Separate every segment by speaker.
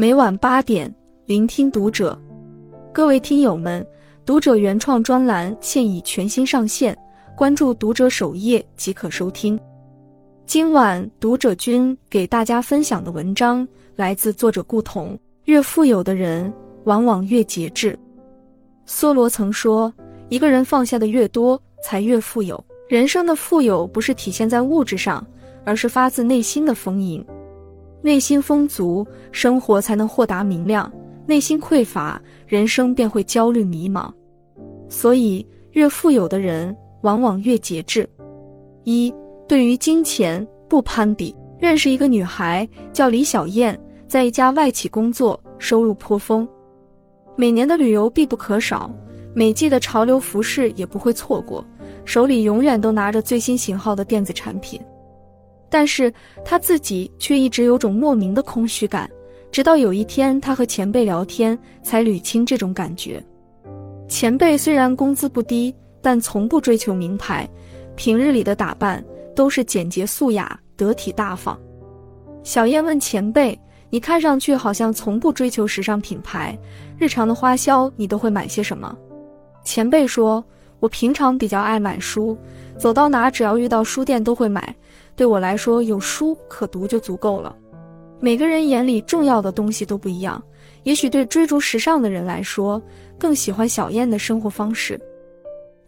Speaker 1: 每晚八点，聆听读者。各位听友们，读者原创专栏现已全新上线，关注读者首页即可收听。今晚读者君给大家分享的文章来自作者顾彤。越富有的人，往往越节制。梭罗曾说：“一个人放下的越多，才越富有。”人生的富有不是体现在物质上，而是发自内心的丰盈。内心丰足，生活才能豁达明亮；内心匮乏，人生便会焦虑迷茫。所以，越富有的人往往越节制。一，对于金钱不攀比。认识一个女孩叫李小燕，在一家外企工作，收入颇丰，每年的旅游必不可少，每季的潮流服饰也不会错过。手里永远都拿着最新型号的电子产品，但是他自己却一直有种莫名的空虚感。直到有一天，他和前辈聊天，才捋清这种感觉。前辈虽然工资不低，但从不追求名牌，平日里的打扮都是简洁素雅、得体大方。小燕问前辈：“你看上去好像从不追求时尚品牌，日常的花销你都会买些什么？”前辈说。我平常比较爱买书，走到哪只要遇到书店都会买。对我来说，有书可读就足够了。每个人眼里重要的东西都不一样，也许对追逐时尚的人来说，更喜欢小燕的生活方式。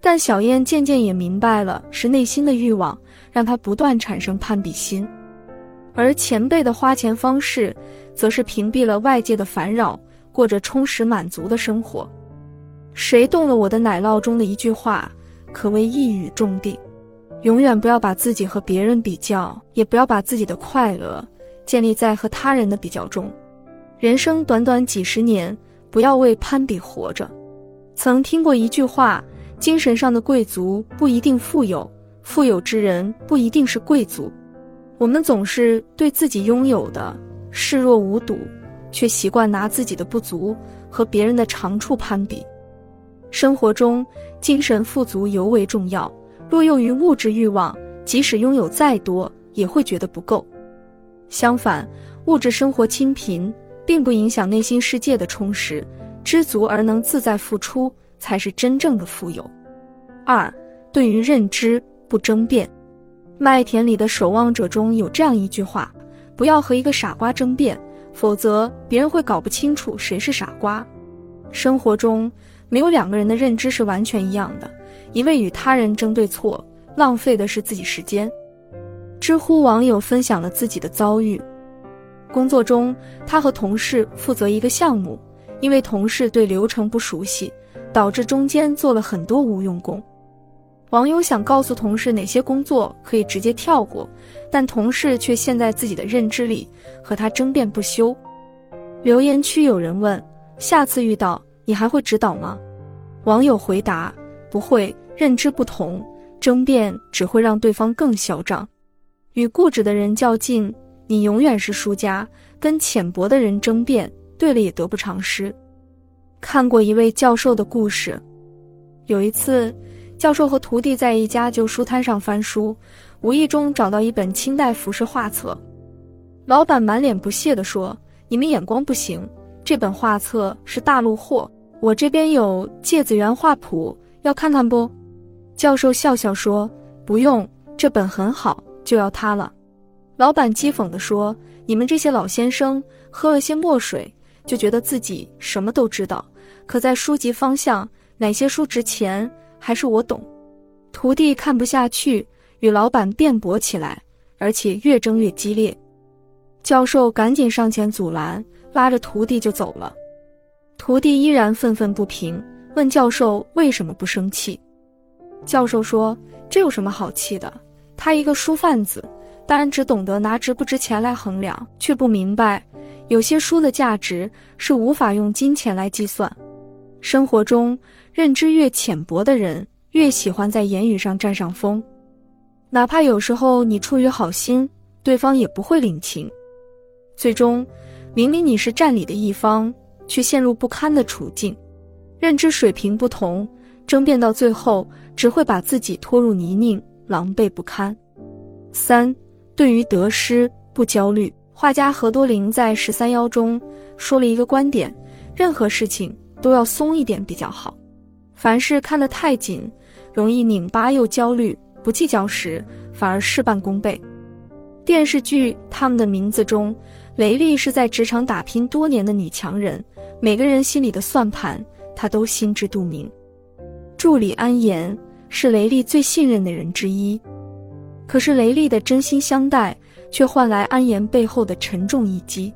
Speaker 1: 但小燕渐渐也明白了，是内心的欲望让她不断产生攀比心，而前辈的花钱方式，则是屏蔽了外界的烦扰，过着充实满足的生活。谁动了我的奶酪中的一句话，可谓一语中的。永远不要把自己和别人比较，也不要把自己的快乐建立在和他人的比较中。人生短短几十年，不要为攀比活着。曾听过一句话：精神上的贵族不一定富有，富有之人不一定是贵族。我们总是对自己拥有的视若无睹，却习惯拿自己的不足和别人的长处攀比。生活中，精神富足尤为重要。若用于物质欲望，即使拥有再多，也会觉得不够。相反，物质生活清贫，并不影响内心世界的充实。知足而能自在付出，才是真正的富有。二，对于认知不争辩。《麦田里的守望者》中有这样一句话：不要和一个傻瓜争辩，否则别人会搞不清楚谁是傻瓜。生活中。没有两个人的认知是完全一样的，一味与他人争对错，浪费的是自己时间。知乎网友分享了自己的遭遇：工作中，他和同事负责一个项目，因为同事对流程不熟悉，导致中间做了很多无用功。网友想告诉同事哪些工作可以直接跳过，但同事却陷在自己的认知里，和他争辩不休。留言区有人问：下次遇到？你还会指导吗？网友回答：不会。认知不同，争辩只会让对方更嚣张。与固执的人较劲，你永远是输家；跟浅薄的人争辩，对了也得不偿失。看过一位教授的故事，有一次，教授和徒弟在一家旧书摊上翻书，无意中找到一本清代服饰画册。老板满脸不屑地说：“你们眼光不行。”这本画册是大陆货，我这边有《芥子园画谱》，要看看不？教授笑笑说：“不用，这本很好，就要它了。”老板讥讽地说：“你们这些老先生喝了些墨水，就觉得自己什么都知道，可在书籍方向，哪些书值钱，还是我懂。”徒弟看不下去，与老板辩驳起来，而且越争越激烈。教授赶紧上前阻拦。拉着徒弟就走了，徒弟依然愤愤不平，问教授为什么不生气。教授说：“这有什么好气的？他一个书贩子，当然只懂得拿值不值钱来衡量，却不明白有些书的价值是无法用金钱来计算。生活中，认知越浅薄的人，越喜欢在言语上占上风，哪怕有时候你出于好心，对方也不会领情，最终。”明明你是占理的一方，却陷入不堪的处境。认知水平不同，争辩到最后只会把自己拖入泥泞，狼狈不堪。三，对于得失不焦虑。画家何多林在《十三邀》中说了一个观点：任何事情都要松一点比较好。凡事看得太紧，容易拧巴又焦虑；不计较时，反而事半功倍。电视剧《他们的名字》中，雷丽是在职场打拼多年的女强人，每个人心里的算盘，他都心知肚明。助理安岩是雷利最信任的人之一，可是雷利的真心相待。却换来安岩背后的沉重一击。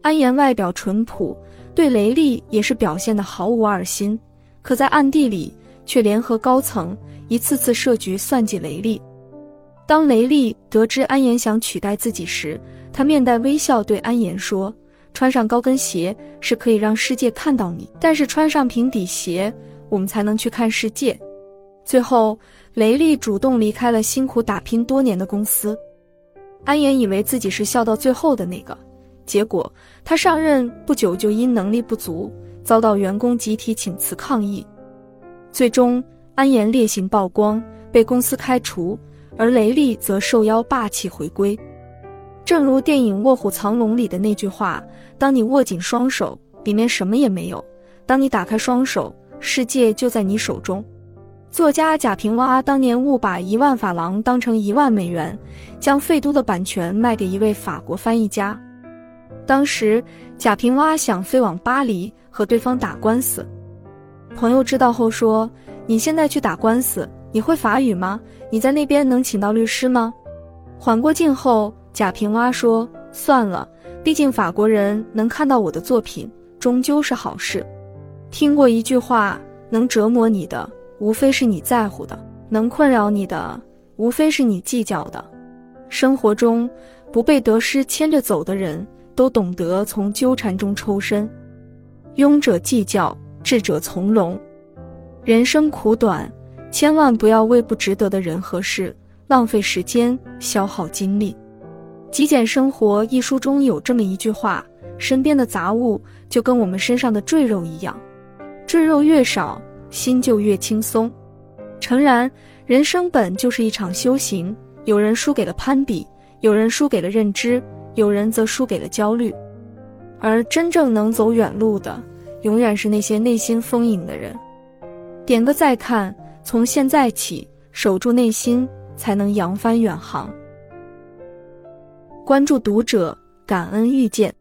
Speaker 1: 安岩外表淳朴，对雷利也是表现的毫无二心，可在暗地里却联合高层一次次设局算计雷利。当雷利得知安岩想取代自己时，他面带微笑对安岩说：“穿上高跟鞋是可以让世界看到你，但是穿上平底鞋，我们才能去看世界。”最后，雷利主动离开了辛苦打拼多年的公司。安岩以为自己是笑到最后的那个，结果他上任不久就因能力不足遭到员工集体请辞抗议，最终安岩劣行曝光，被公司开除，而雷利则受邀霸气回归。正如电影《卧虎藏龙》里的那句话：“当你握紧双手，里面什么也没有；当你打开双手，世界就在你手中。”作家贾平凹当年误把一万法郎当成一万美元，将《废都》的版权卖给一位法国翻译家。当时贾平凹想飞往巴黎和对方打官司，朋友知道后说：“你现在去打官司，你会法语吗？你在那边能请到律师吗？”缓过劲后，贾平凹说：“算了，毕竟法国人能看到我的作品，终究是好事。”听过一句话：“能折磨你的。”无非是你在乎的，能困扰你的，无非是你计较的。生活中不被得失牵着走的人，都懂得从纠缠中抽身。庸者计较，智者从容。人生苦短，千万不要为不值得的人和事浪费时间、消耗精力。《极简生活》一书中有这么一句话：身边的杂物就跟我们身上的赘肉一样，赘肉越少。心就越轻松。诚然，人生本就是一场修行。有人输给了攀比，有人输给了认知，有人则输给了焦虑。而真正能走远路的，永远是那些内心丰盈的人。点个再看，从现在起，守住内心，才能扬帆远航。关注读者，感恩遇见。